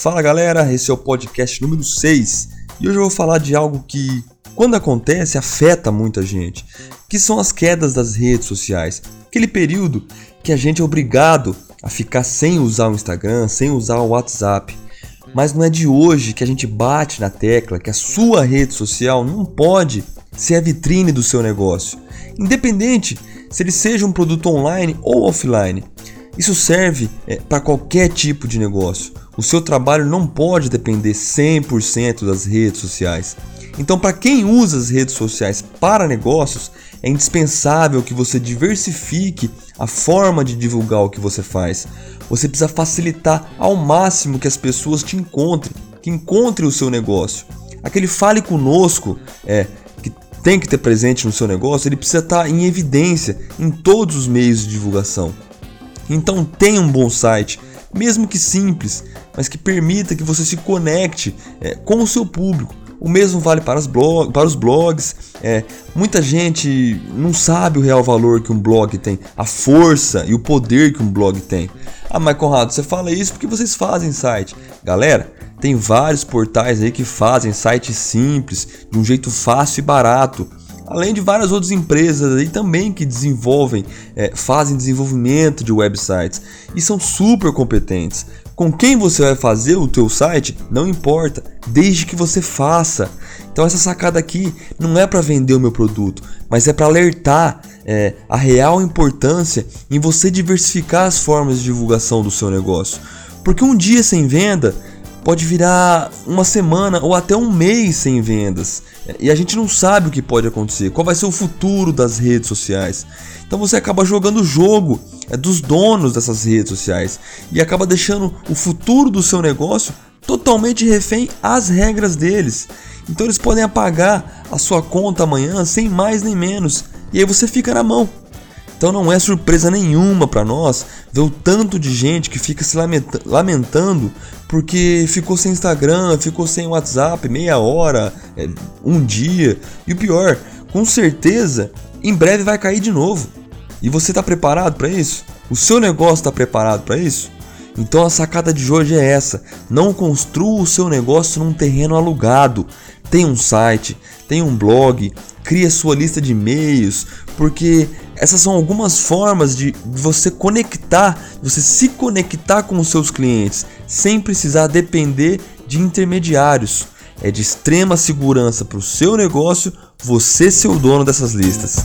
Fala galera, esse é o podcast número 6 e hoje eu vou falar de algo que, quando acontece, afeta muita gente, que são as quedas das redes sociais. Aquele período que a gente é obrigado a ficar sem usar o Instagram, sem usar o WhatsApp. Mas não é de hoje que a gente bate na tecla que a sua rede social não pode ser a vitrine do seu negócio, independente se ele seja um produto online ou offline. Isso serve é, para qualquer tipo de negócio. O seu trabalho não pode depender 100% das redes sociais. Então, para quem usa as redes sociais para negócios, é indispensável que você diversifique a forma de divulgar o que você faz. Você precisa facilitar ao máximo que as pessoas te encontrem, que encontrem o seu negócio. Aquele fale conosco é que tem que ter presente no seu negócio, ele precisa estar em evidência em todos os meios de divulgação. Então tenha um bom site, mesmo que simples, mas que permita que você se conecte é, com o seu público. O mesmo vale para, blog, para os blogs. É, muita gente não sabe o real valor que um blog tem, a força e o poder que um blog tem. Ah, mas Conrado, você fala isso porque vocês fazem site. Galera, tem vários portais aí que fazem sites simples, de um jeito fácil e barato além de várias outras empresas aí também que desenvolvem, é, fazem desenvolvimento de websites e são super competentes. Com quem você vai fazer o teu site não importa, desde que você faça. Então essa sacada aqui não é para vender o meu produto, mas é para alertar é, a real importância em você diversificar as formas de divulgação do seu negócio. Porque um dia sem venda pode virar uma semana ou até um mês sem vendas. E a gente não sabe o que pode acontecer, qual vai ser o futuro das redes sociais. Então você acaba jogando o jogo é, dos donos dessas redes sociais e acaba deixando o futuro do seu negócio totalmente refém às regras deles. Então eles podem apagar a sua conta amanhã sem mais nem menos. E aí você fica na mão. Então não é surpresa nenhuma para nós ver o tanto de gente que fica se lamentando porque ficou sem Instagram, ficou sem WhatsApp meia hora, é, um dia. E o pior, com certeza, em breve vai cair de novo. E você está preparado para isso? O seu negócio está preparado para isso? Então a sacada de hoje é essa: não construa o seu negócio num terreno alugado. Tem um site, tem um blog, cria sua lista de e-mails, porque essas são algumas formas de você conectar, você se conectar com os seus clientes, sem precisar depender de intermediários. É de extrema segurança para o seu negócio você ser o dono dessas listas.